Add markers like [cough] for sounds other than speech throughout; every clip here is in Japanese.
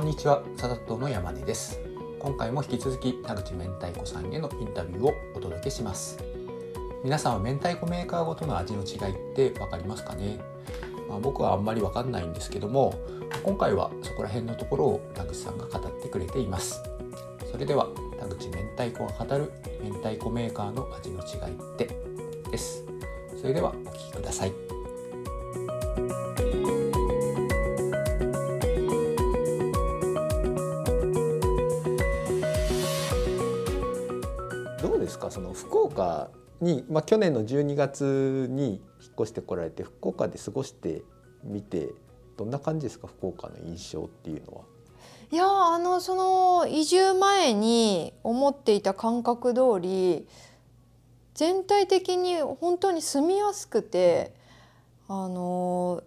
こんにちは、サダットの山根です。今回も引き続き田口明太子さんへのインタビューをお届けします。皆さんは明太子メーカーごとの味の違いってわかりますかね、まあ、僕はあんまりわかんないんですけども、今回はそこら辺のところを田口さんが語ってくれています。それでは田口明太子が語る明太子メーカーの味の違いってです。それではお聞きください。岡に、まあ、去年の12月に引っ越してこられて福岡で過ごしてみてどんな感じですか？福岡の印象っていうのは。いやあのその移住前に思っていた感覚通り全体的に本当に住みやすくてあの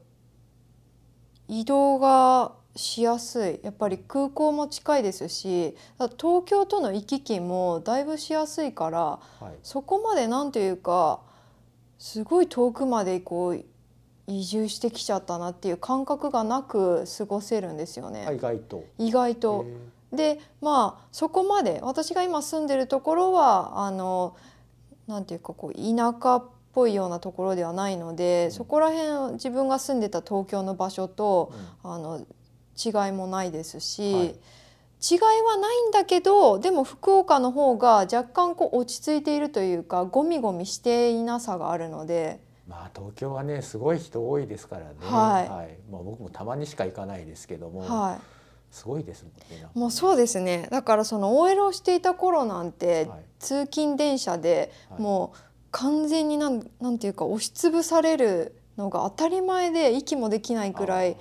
移動がしやすいやっぱり空港も近いですし東京との行き来もだいぶしやすいからはい、そこまでなんていうかすごい遠くまでこう移住してきちゃったなっていう感覚がなく過ごせるんですよね。意外と。意外と。でまあそこまで私が今住んでるところはあのなんていうかこう田舎っぽいようなところではないので、うんそこら辺自分が住んでた東京の場所とうんあの違いもないですし、はい。違いはないんだけどでも福岡の方が若干こう落ち着いているというかゴミゴミしていなさがあるので。まあ東京はねすごい人多いですからね。はい。まあ僕もたまにしか行かないですけども、はすごいですもんね。もうそうですね。だからその OL をしていた頃なんて、はい。通勤電車ではい。もう完全になんなんていうか押しつぶされるのが当たり前で息もできないくらい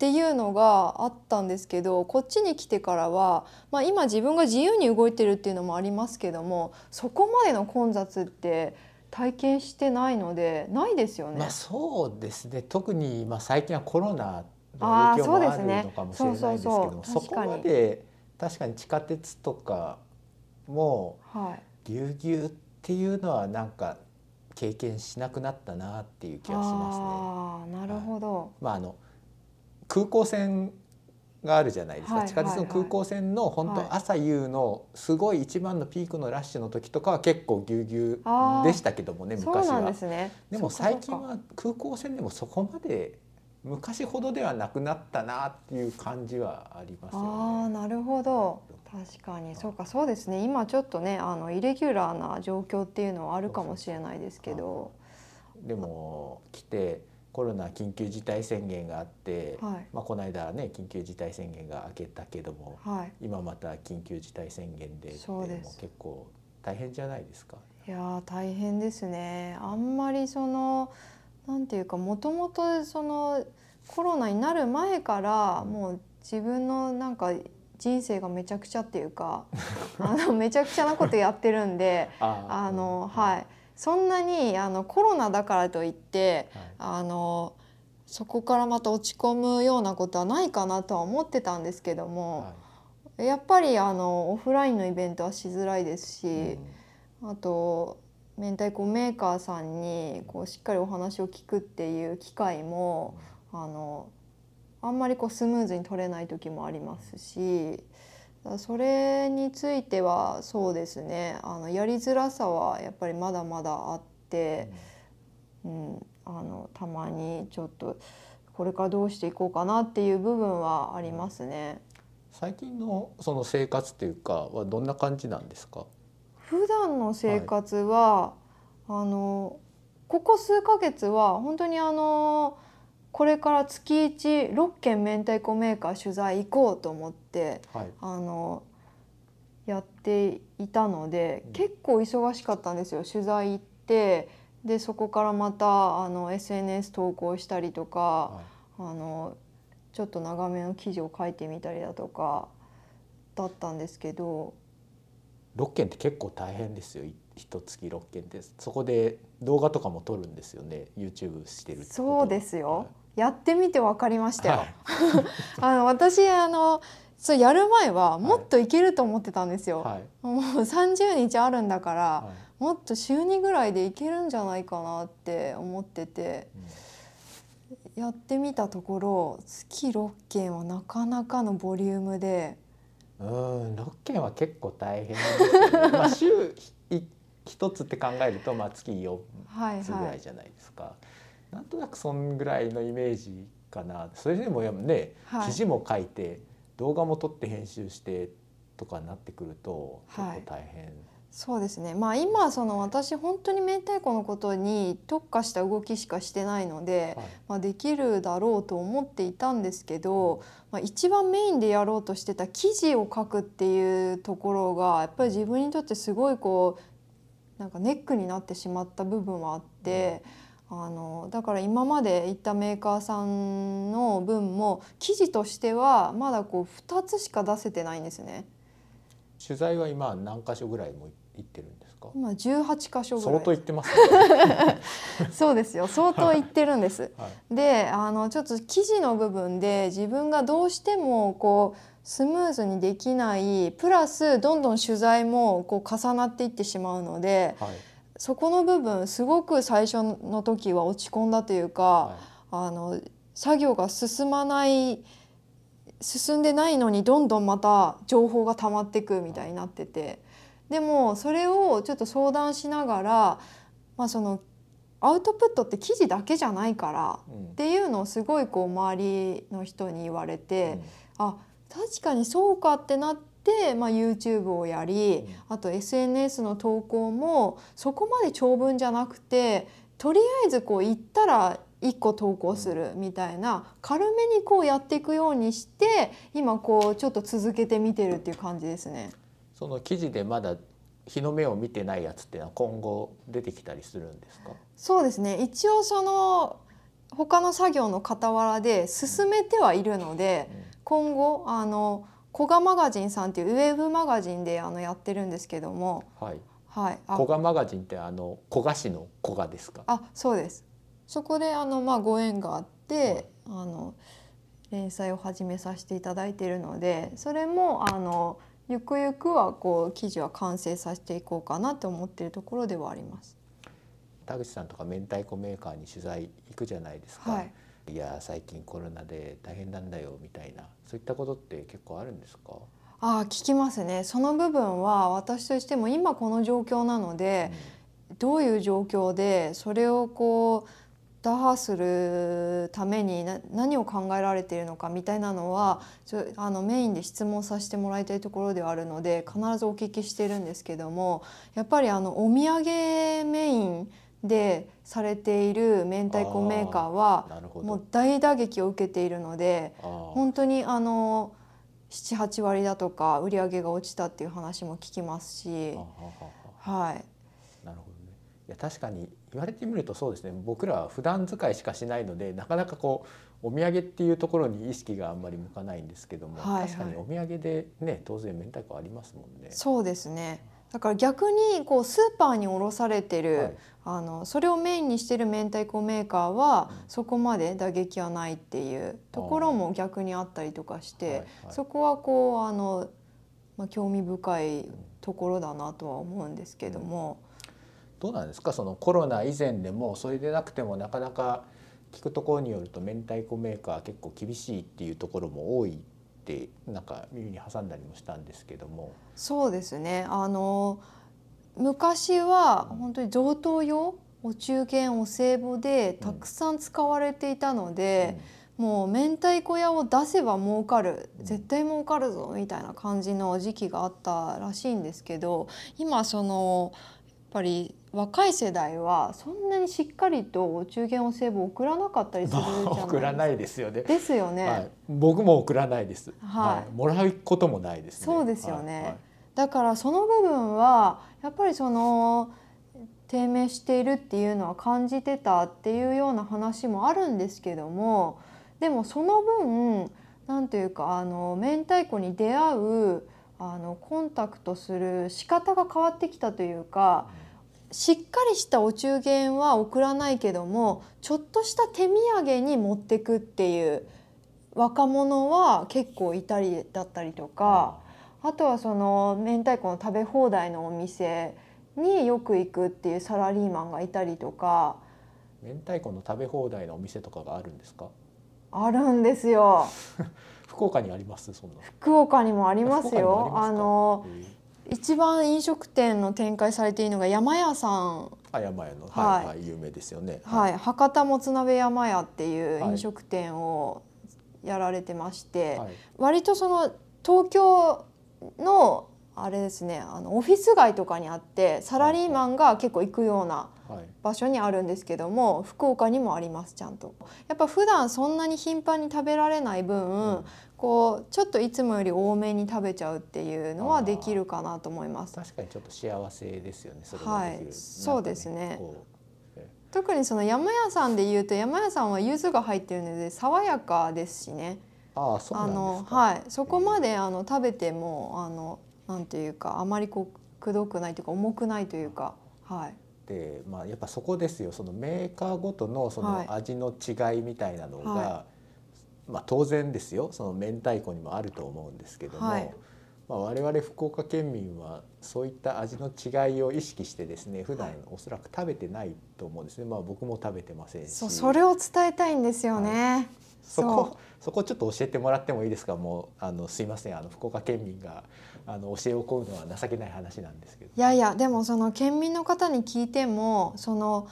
っていうのがあったんですけどこっちに来てからは、まあ、今自分が自由に動いてるっていうのもありますけどもそこまでの混雑って体験してないのでないですよね。あまあそうですね。特にまあ最近はコロナの影響もあるのかもしれないですけども、そこまで確かに地下鉄とかもはいぎゅうぎゅうっていうのはなんか経験しなくなったなっていう気がしますね。あーなるほど、まああの空港線があるじゃないですか、はい地下鉄の空港線の本はい当朝夕のすごい一番のピークのラッシュの時とかは結構ぎゅうぎゅうでしたけどもね昔は。ですね。でも最近は空港線でもそこまで昔ほどではなくなったなっていう感じはありますよね。ああなるほど。確かに。そうかそうですね。今ちょっとねあのイレギュラーな状況っていうのはあるかもしれないですけど。でも来てコロナ緊急事態宣言があって、はい。まあ、この間ね緊急事態宣言が明けたけどもはい。今また緊急事態宣言でそうです。もう結構大変じゃないですか？いやー大変ですね。あんまりそのなんていうかもともとそのコロナになる前からもう自分のなんか人生がめちゃくちゃっていうかあのめちゃくちゃなことやってるんで [laughs] あーあのはいそんなにあのコロナだからといってはい。あのそこからまた落ち込むようなことはないかなとは思ってたんですけども、はやっぱりあのオフラインのイベントはしづらいですいし、あと明太子メーカーさんにこうしっかりお話を聞くっていう機会もあのあんまりこうスムーズに取れない時もありますしそれについてはそうですねあのやりづらさはやっぱりまだまだあって。うん、あのたまにちょっとこれからどうしていこうかなっていう部分はありますね。最近のその生活っていうかはどんな感じなんですか？普段の生活は、あのここ数ヶ月は本当にあのこれから月16件明太子メーカー取材行こうと思ってはい。あのやっていたのでうん結構忙しかったんですよ取材行ってでそこからまたあの SNS 投稿したりとか。はいあのちょっと長めの記事を書いてみたりだとかだったんですけど六件って結構大変ですよ。い一月六件です。そこで動画とかも撮るんですよね。YouTube してるそうですよ、やってみて分かりましたよ。はい [laughs] あの私あのそうやる前はもっといけると思ってたんですよ。はい。もう30日あるんだから、はいもっと週2ぐらいでいけるんじゃないかなって思っててうんやってみたところ月6件はなかなかのボリュームでうん6件は結構大変ですよね。[laughs] まあ週い一つって考えるとまあ月4はいつぐはいらいじゃないですか。なんとなくそんぐらいのイメージかな。それでもね、はい記事も書いて動画も撮って編集してとかになってくると結はい構大変。そうですねまあ今その私本当に明太子のことに特化した動きしかしてないので、はいまあ、できるだろうと思っていたんですけど、まあ、一番メインでやろうとしてた記事を書くっていうところがやっぱり自分にとってすごいこうなんかネックになってしまった部分はあって。あのだから今まで行ったメーカーさんの分も記事としてはまだこう2つしか出せてないんですね。取材は今何箇所ぐらいも行ってるんですか？今18箇所ぐらい相当行ってますね。[laughs] そうですよ相当言ってるんです。はい。であのちょっと記事の部分で自分がどうしてもこうスムーズにできないプラスどんどん取材もこう重なっていってしまうのではい。そこの部分すごく最初の時は落ち込んだというか、はあの作業が進まない進んでないのにどんどんまた情報が溜まってくみたいになっててでもそれをちょっと相談しながら、まあ、そのアウトプットって記事だけじゃないからい。うんっていうのをすごいこう周りの人に言われて、あ確かにそうかってなって、まあ、YouTube をやり、あと SNS の投稿もそこまで長文じゃなくてとりあえずこう行ったら1個投稿するみたいな軽めにこうやっていくようにして今こうちょっと続けてみてるっていう感じですね。その記事でまだ日の目を見てないやつっていうのは今後出てきたりするんですか？そうですね一応その他の作業の傍らで進めてはいるので今後あの古賀マガジンさんっていうウェブマガジンであのやってるんですけども、はい。はい、あ古賀マガジンってあの古賀市の古賀ですか？あそうですそこであの、まあ、ご縁があって、あの連載を始めさせていただいているのでそれもあのゆくゆくはこう記事は完成させていこうかなと思っているところではあります。田口さんとか明太子メーカーに取材行くじゃないですか。はいいや最近コロナで大変なんだよみたいなそういったことって結構あるんですか？ああ聞きますねその部分は私としても今この状況なので、どういう状況でそれをこう打破するためにな何を考えられているのかみたいなのはちょあのメインで質問させてもらいたいところではあるので必ずお聞きしてるんですけどもやっぱりあのお土産メインでされている明太子メーカーは。もう大打撃を受けているので本当にあの78割だとか売り上げが落ちたっていう話も聞きますしはい、なるほどね。いや確かに言われてみるとそうですね。僕らは普段使いしかしないのでなかなかこうお土産っていうところに意識があんまり向かないんですけども、はいはい確かにお土産でね当然明太子ありますもんね。そうですねだから逆にこうスーパーに卸されてる、はい。あのそれをメインにしてる明太子メーカーは、うん。そこまで打撃はないっていうところも逆にあったりとかして、そこはこうあの、まあ、興味深いところだなとは思うんですけども、どうなんですか？そのコロナ以前でもそれでなくてもなかなか聞くところによると明太子メーカー結構厳しいっていうところも多いってなんか耳に挟んだりもしたんですけども。そうですね。あの昔は本当に贈答用お中元お歳暮でたくさん使われていたので、もう明太子屋を出せば儲かるうん。絶対儲かるぞみたいな感じの時期があったらしいんですけど今そのやっぱり若い世代はそんなにしっかりとお中元お歳暮送らなかったりするじゃないですか？送らないですよね。ですよね。はい、僕も送らないです。はいもらうこともないですね。そうですよねはいはいだからその部分はやっぱりその低迷しているっていうのは感じてたっていうような話もあるんですけどもでもその分なんというかあの明太子に出会うあのコンタクトする仕方が変わってきたというかしっかりしたお中元は送らないけどもちょっとした手土産に持ってくっていう若者は結構いたりだったりとか。あとはその明太子の食べ放題のお店によく行くっていうサラリーマンがいたりとか。明太子の食べ放題のお店とかがあるんですか？あるんですよ。[laughs] 福岡にあります？そんな。福岡にもありますよ。あのへえ一番飲食店の展開されているのが山屋さん。あ山屋の。はい。はいはい有名ですよね。はい、博多もつ鍋山屋っていうはい飲食店をやられてまして、はい。割とその東京のあれですねあのオフィス街とかにあってサラリーマンが結構行くようなはい。場所にあるんですけども福岡にもありますちゃんと。やっぱ普段そんなに頻繁に食べられない分、うんこうちょっといつもより多めに食べちゃうっていうのはできるかなと思います。確かにちょっと幸せですよね。それができる、はいそうですね。特にその山屋さんで言うと山屋さんは柚子が入ってるので爽やかですしね。うああそうはいそこまであの食べてもあのなんていうかあまりこうくどくないというか重くないというか。はい。でまあやっぱそこですよ。そのメーカーごとのそはい。の味の違いみたいなのが、はまあ当然ですよ。その明太子にもあると思うんですけども、はい。まあ、我々福岡県民はそういった味の違いを意識してですね普段はいおそらく食べてないと思うんですね、まあ僕も食べてませんし。そうそれを伝えたいんですよね。そこそこちょっと教えてもらってもいいですか？もうあのすいません。あの福岡県民があの教えを請うのは情けない話なんですけど。いやいやでもその県民の方に聞いてもその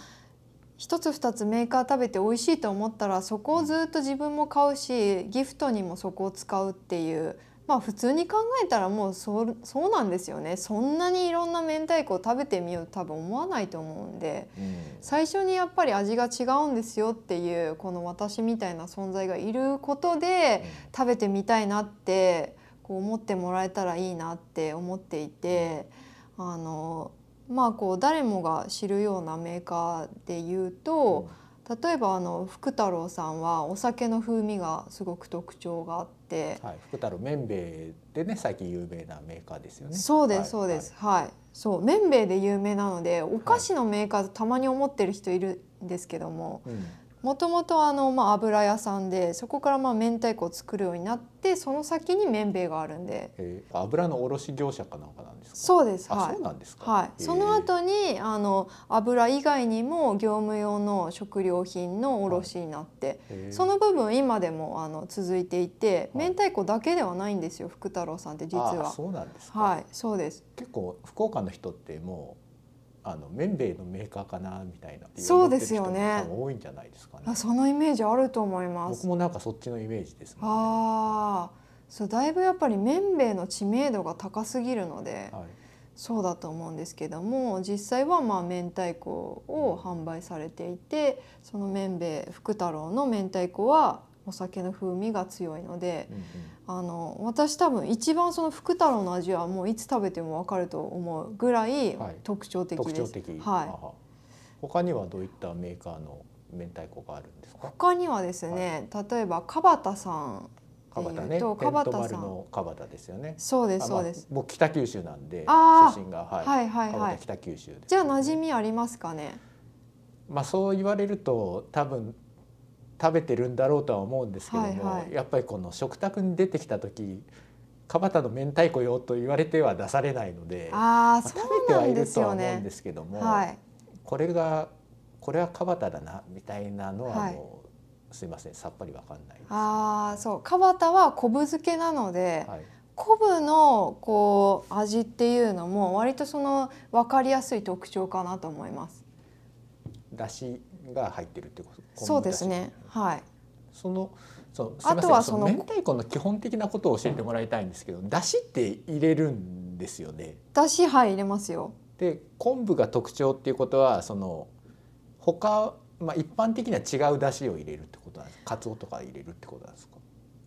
一つ二つメーカー食べて美味しいと思ったらそこをずっと自分も買うしギフトにもそこを使うっていうまあ普通に考えたらもうそうそうなんですよね。そんなにいろんな明太子を食べてみようと多分思わないと思うんでうん。最初にやっぱり味が違うんですよっていうこの私みたいな存在がいることで食べてみたいなってこう思ってもらえたらいいなって思っていてあのまあこう誰もが知るようなメーカーで言うと例えばあの福太郎さんはお酒の風味がすごく特徴があってはい、福太郎麺べいでね最近有名なメーカーですよね。そうではいすそうです。はい。そう麺べいで有名なのでお菓子のメーカーとたまに思ってる人いるんですけどもはいうんもともとあの、まあ、油屋さんでそこからまあ明太子を作るようになってその先に麺べいがあるんでえー油の卸業者かなんかなんですか？そうですあ、はいそうなんですか。はい、へーその後にあの油以外にも業務用の食料品の卸になって、へーその部分今でもあの続いていて、はい明太子だけではないんですよ福太郎さんって実あは。そうなんですか。はいそうです結構福岡の人ってもうあの麺べいのメーカーかなみたいなそうですよね多いんじゃないですかねあ。そのイメージあると思います。僕もなんかそっちのイメージですね。ああそうだいぶやっぱり麺べいの知名度が高すぎるので、はい。そうだと思うんですけども実際はまあ明太子を販売されていてその麺べい福太郎の明太子はお酒の風味が強いのでうんうんあの私多分一番その福太郎の味はもういつ食べても分かると思うぐらいはい特徴的特です。はいあは他にはどういったメーカーの明太子があるんですか？他にはですね、例えば川端さん川端ね。っていうとテント川端さん丸の川端ですよね。そうですあそうです。まあ僕北九州なんで出身がはい。はいはいはい。北九州です、じゃあ馴染みありますかね？まあそう言われると多分食べてるんだろうとは思うんですけども、はいはいやっぱりこの食卓に出てきた時川端の明太子よと言われては出されないので、まあそ食べてはいるとは思うんで。すけども、はい。これがこれは川端だなみたいなのははいもう、すいませんさっぱりわかんないです。ああ、そう、川端は昆布漬けなので、はい昆布のこう味っていうのも割とその分かりやすい特徴かなと思います。だしが入ってるってことそうですね。はい。そのそうあとはその明太子の基本的なことを教えてもらいたいんですけどだしって入れるんですよね。だしはい入れますよ。で昆布が特徴っていうことはその他、まあ、一般的には違うだしを入れるってことなんですかつおとか入れるってことなんですか？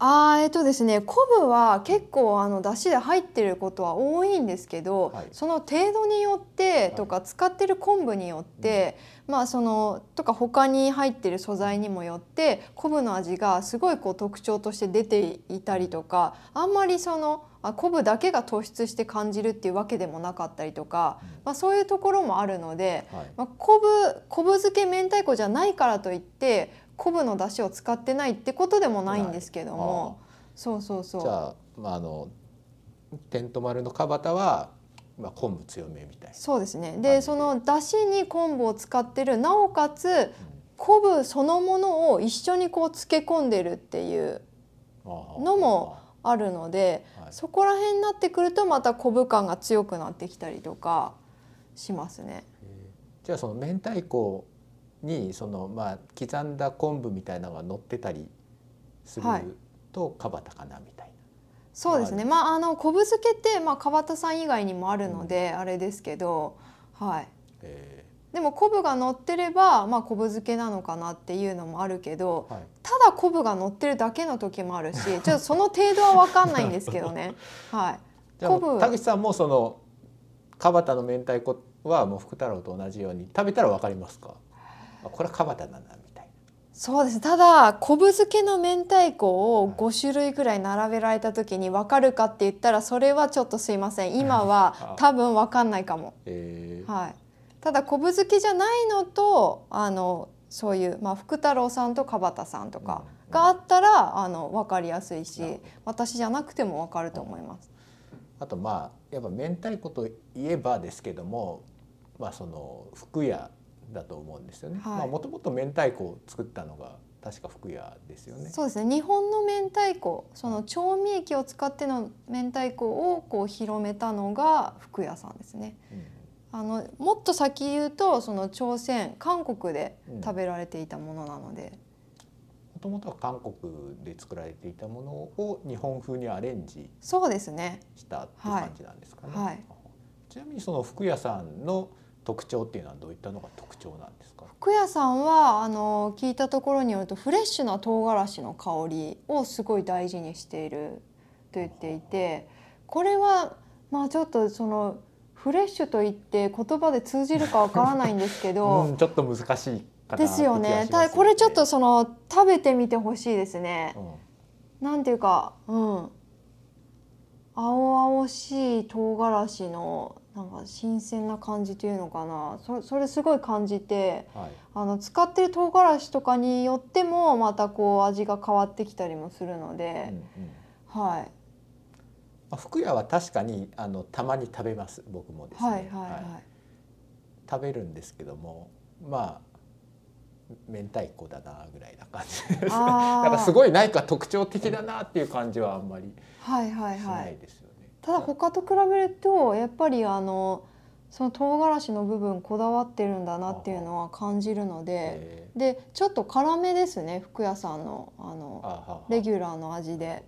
あーえっとですね昆布は結構あの出汁で入ってることは多いんですけど、はいその程度によってとか使ってる昆布によって、まあそのとか他に入ってる素材にもよって昆布の味がすごいこう特徴として出ていたりとかあんまりそのあ昆布だけが突出して感じるっていうわけでもなかったりとか、まあ、そういうところもあるので、はい。まあ、昆布昆布漬け明太子じゃないからといって昆布の出汁を使ってないってことでもないんですけども。そうそうそう。じゃあ,、まあ、あのテント丸の川端は、まあ、昆布強めみたいな。そうですね。でで。その出汁に昆布を使ってるなおかつ昆布そのものを一緒にこう漬け込んでるっていうのもあるので、はい。そこら辺になってくるとまた昆布感が強くなってきたりとかしますね。じゃあその明太子にそのまあ刻んだ昆布みたいなのが乗ってたりするはい。とかばたかなみたいな。そうですね。ままああの昆布漬けってまあ川端さん以外にもあるので、あれですけど、はい。えでも昆布が乗ってればまあ昆布漬けなのかなっていうのもあるけど、ーはい。ただ昆布が乗ってるだけの時もあるし、[laughs] ちょっとその程度はわかんないんですけどね。[laughs] はい。じゃあも昆布う田口さんもその川端の明太子はもう福太郎と同じように食べたらわかりますか？あこれは川端なんだそうですただ昆布漬けの明太子を5種類ぐらい並べられた時に分かるかって言ったらそれはちょっとすいません [laughs] 今は多分分かんないかも。な。えーはい、ただ昆布漬けじゃないのとあのそういう、まあ、福太郎さんと川端さんとかうんがあったら、あの分かりやすいし私じゃなくても分かると思います。あとまあやっぱ明太子といえばですけども、まあその福屋だと思うんですよね。はい。まあもともと明太子を作ったのが確か福屋ですよね。そうですね。日本の明太子その調味液を使っての明太子をこう広めたのが福屋さんですね。うんあのもっと先言うとその朝鮮韓国でうん。食べられていたものなので、もともとは韓国で作られていたものを日本風にアレンジそうですね。したって感じなんですかね。はい。はいちなみにその福屋さんの特徴っていうのはどういったのが特徴なんですか？福屋さんはあの聞いたところによるとフレッシュな唐辛子の香りをすごい大事にしていると言っていてこれはまあちょっとそのフレッシュと言って言葉で通じるかわからないんですけど、[laughs] うん、ちょっと難しいかなですよねただこれちょっとその食べてみてほしいですね。うんなんていうか、うん。青々しい唐辛子のなんか新鮮な感じというのかな。そそれすごい感じて、はい。あの使ってる唐辛子とかによってもまたこう味が変わってきたりもするのうんでう、んはい。まあ、福屋は確かにあのたまに食べます僕もですね、はいはいはい。食べるんですけどもまあ明太子だなぐらいな感じです [laughs] なんかすごい何か特徴的だなっていう感じはあんまりはいはいしはないい。です。ただ他と比べるとやっぱりあのその唐辛子の部分こだわってるんだなっていうのは感じるので、えでちょっと辛めですね福屋さんのあーのレギュラーの味で。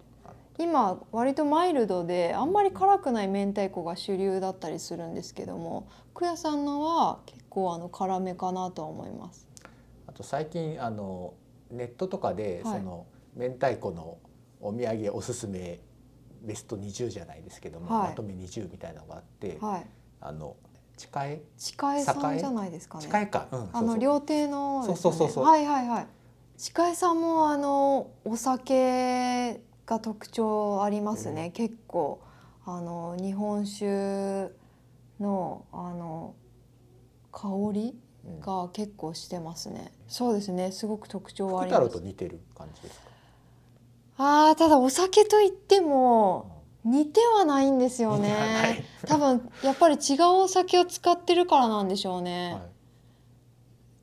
今割とマイルドであんまり辛くない明太子が主流だったりするんですけども福屋さんのは結構あの辛めかなとは思います。あと最近あのネットとかで、はい。その明太子のお土産おすすめベスト20じゃないですけども、はいまとめ20みたいなのがあって、はい、あの近え近江さんじゃないですかね。近えか、うんあの料亭のねそうそうそうそうはいはいはい。近江さんもあのお酒が特徴ありますね。うん結構あの日本酒のあの香りうんが結構してますね。そうですね。すごく特徴はあります。似てる感じですか？ああただお酒といっても似てはないんですよ似てはない。ね。多分やっぱり違うお酒を使ってるからなんでしょうね。はい。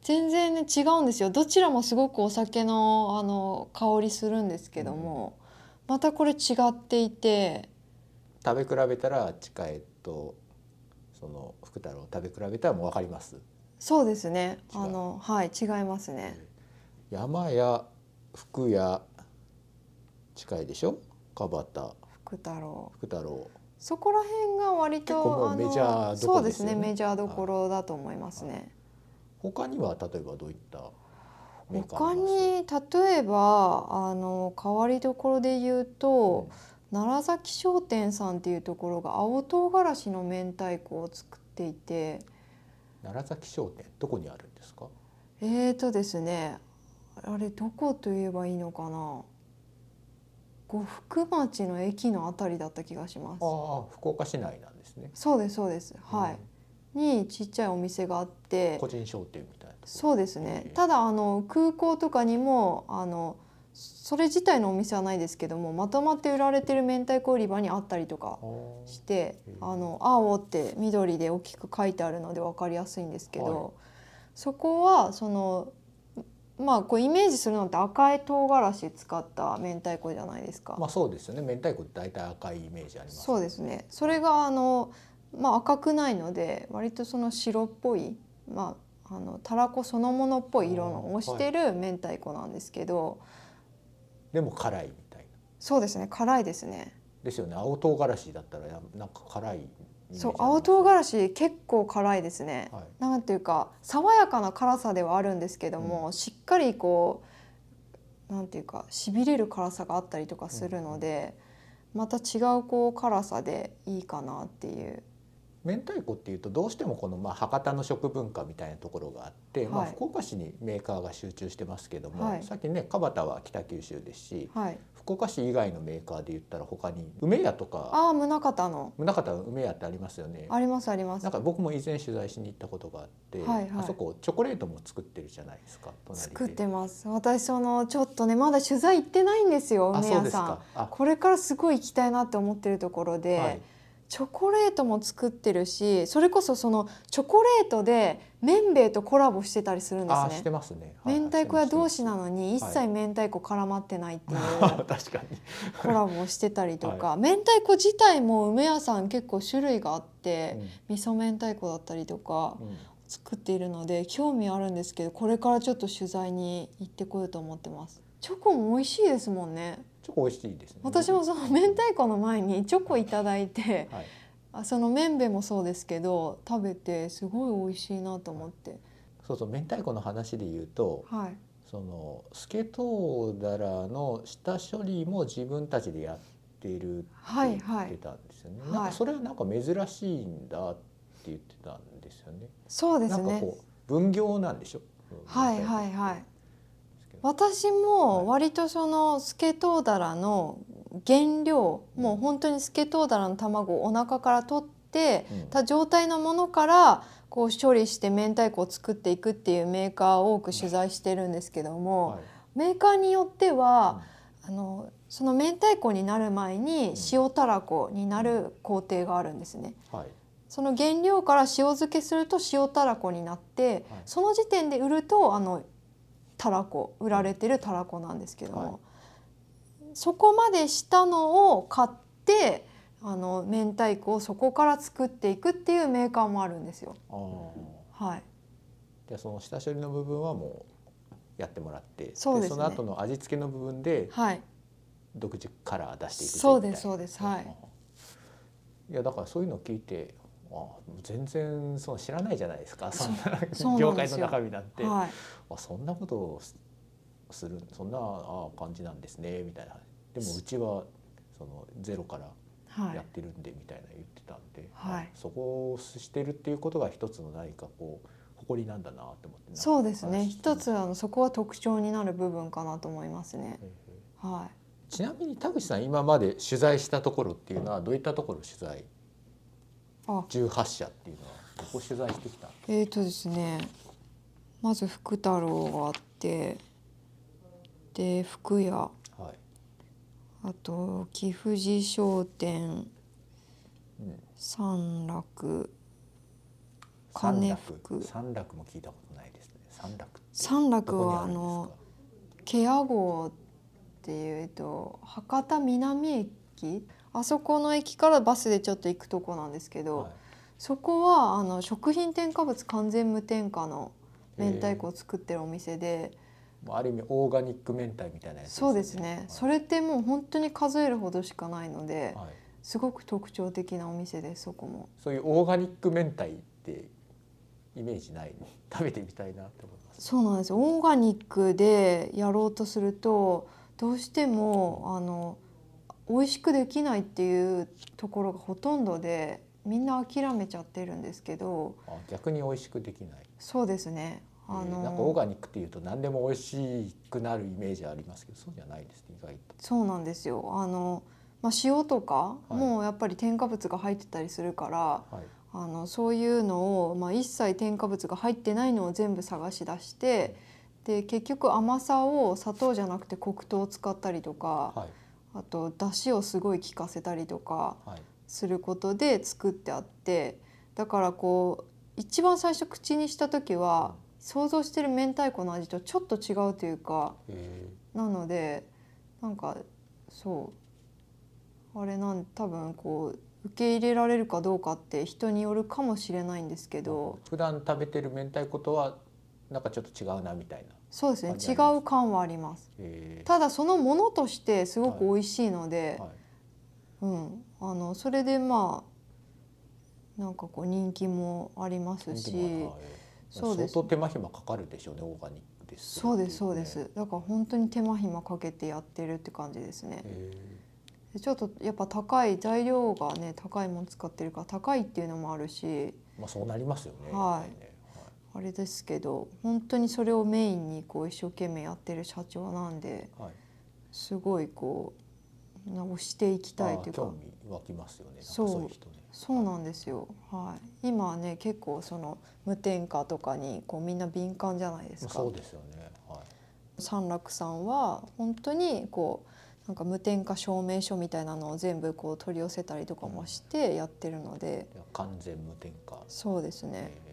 全然ね違うんですよ。どちらもすごくお酒のあの香りするんですけども、またこれ違っていて。食べ比べたら近江とその福太郎を食べ比べたらもう分かります。そうですね。あのはい違いますね。山や福や近いでしょ？川端。福太郎。福太郎。そこら辺が割とメジそうですねねメジャーどころだと思いますね。他には例えばどういった？他に例えばあの変わりどころで言うと、奈良崎商店さんっていうところが青唐辛子の明太子を作っていて。奈良崎商店どこにあるんですか？えーとですねあれどこと言えばいいのかな？呉服町の駅のあたりだった気がします。ああ福岡市内なんですね。そうですそうです。はい、にちっちゃいお店があって。個人商店みたいな。そうですね。ええ。ただあの空港とかにもあのそれ自体のお店はないですけどもまとまって売られてる明太子売り場にあったりとかしてあの青って緑で大きく書いてあるので分かりやすいんですけど、はい。そこはそのまあこうイメージするのって赤い唐辛子使った明太子じゃないですか。まあそうですよね明太子って大体赤いイメージありますそうですね。それがあのまあ赤くないので割とその白っぽいまああのたらこそのものっぽい色のをしてる明太子なんですけど、でも辛いみたいなそうですね辛いですね。ですよね青唐辛子だったらやなんか辛いそう青唐辛子結構辛いですね。はいなんていうか爽やかな辛さではあるんですけども、しっかりこうなんていうかしびれる辛さがあったりとかするので、また違うこう辛さでいいかなっていう。明太子っていうとどうしてもこのまあ博多の食文化みたいなところがあって、まあはい福岡市にメーカーが集中してますけども、はいさっきね蒲田は北九州ですしはい。福岡市以外のメーカーで言ったら他に梅屋とかああ宗像の宗像梅屋ってありますよね。ありますありますなん。か僕も以前取材しに行ったことがあって、はいはいあそこチョコレートも作ってるじゃないですか隣で作ってます。私そのちょっとねまだ取材行ってないんですよ梅屋さんですか。あこれからすごい行きたいなって思ってるところで、はいチョコレートも作ってるしそれこそそのチョコレートで麺べいとコラボしてたりするんですねあして。ますね。はい明太子屋同士なのに一はい切明太子絡まってないっていうす [laughs] 確かに。コラボをしてたりとか、明太子自体も梅屋さん結構種類があって、味噌明太子だったりとかうんうん作っているので興味あるんですけどこれからちょっと取材に行ってこようと思ってます。チョコも美味しいですもんね。チョコ美味しいですね。私もその明太子の前にチョコいただいてはい。あその麺べもそうですけど食べてすごい美味しいなと思ってそうそう明太子の話で言うと、はいそのスケトウダラの下処理も自分たちでやってるって言はいはいってたんですよね。はいなんかそれはなんか珍しいんだって言ってたんですよね。そうですねなんかこう分業なんでしょ？はいはいはい私も割とそのスケトウダラの原料もう本当にスケトウダラの卵をお腹から取ってうん。た状態のものからこう処理して明太子を作っていくっていうメーカーを多く取材してるんですけども、はい。メーカーによっては、あのその明太子になる前に塩たらこになる工程があるんですね。はい。その原料から塩漬けすると塩たらこになって、その時点で売るとあのたらこ売られてるたらこなんですけども、はい。そこまでしたのを買ってあの明太子をそこから作っていくっていうメーカーもあるんですよ。はい、でその下処理の部分はもうやってもらってそうですね。その後の味付けの部分ではい、独自カラー出していくそうですそうです。はい。いやだからそういうのを聞いてあ全然その知らないじゃないですか。そんな業界の中身なんて、はい、あそんなことをすするそんなあ感じなんですねみたいな。でもうちはそのゼロからはい。やってるんでみたいな言ってたんで、はい。あそこをしてるっていうことが一つの何かこう誇りなんだなって思ってそうですね。話一つあのそこは特徴になる部分かなと思いますね。ええ。はい。ちなみに田口さん今まで取材したところっていうのはどういったところを取材あ、18社っていうのはどこ取材してきた。えーとですね。まず福太郎があって、で福屋、はい、あと貴富士商店、うん、三楽、三金楽福。三楽。も聞いたことないですね。三楽三ど楽はあのケア号っていうと博多南駅、あそこの駅からバスでちょっと行くとこなんですけど。はい。そこはあの食品添加物完全無添加の明太子を作ってるお店で、ある意味オーガニック明太みたいなやつそうですね、はい。それってもう本当に数えるほどしかないので、はい、すごく特徴的なお店ですそこも。そういうオーガニック明太ってイメージない。[laughs] 食べてみたいなって思います。そうなんですよ。オーガニックでやろうとするとどうしてもあの美味しくできないっていうところがほとんどでみんな諦めちゃってるんですけどあ逆に美味しくできない。そうですね。あの、えーなんかオーガニックっていうと何でも美味しくなるイメージありますけどそうじゃないですね意外と。そうなんですよ。あの、まあ、塩とかはい。もやっぱり添加物が入ってたりするから、はい。あのそういうのを、まあ、一切添加物が入ってないのを全部探し出してで結局甘さを砂糖じゃなくて黒糖を使ったりとか、はいあと出汁をすごい効かせたりとかはい。することで作ってあってだからこう一番最初口にした時は想像してる明太子の味とちょっと違うというかへなのでなんかそう。あれなん多分こう受け入れられるかどうかって人によるかもしれないんですけえど。普段食べてる明太子とはなんかちょっと違うなみたいなそうですね。違う感はあります。へただそのものとしてすごく美味しいので、はい。うん、あのそれでまあなんかこう人気もありますしはい。そうです。相当手間暇かかるでしょうねオーガニックですそうですそうでへすだから本当に手間暇かけてやってるって感じですね。ちょっとやっぱ高い材料がね高いもの使ってるから高いっていうのもあるしまあそうなりますよね。はいあれですけど本当にそれをメインにこう一生懸命やってる社長なんではい。はいすごいこうな押していきたいというか。あー興味湧きますよね。そう。そういう人ね。そうなんですよ、はい、今はね結構その無添加とかにこうみんな敏感じゃないですか。そうですよね。はい。三楽さんは本当にこうなんか無添加証明書みたいなのを全部こう取り寄せたりとかもしてやってるので、いや完全無添加。そうですね、え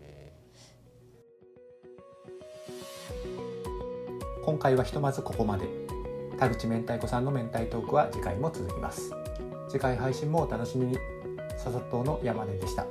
今回はひとまずここまで。田口明太子さんの明太トークは次回も続きます。次回配信もお楽しみに。笹党の山根でした。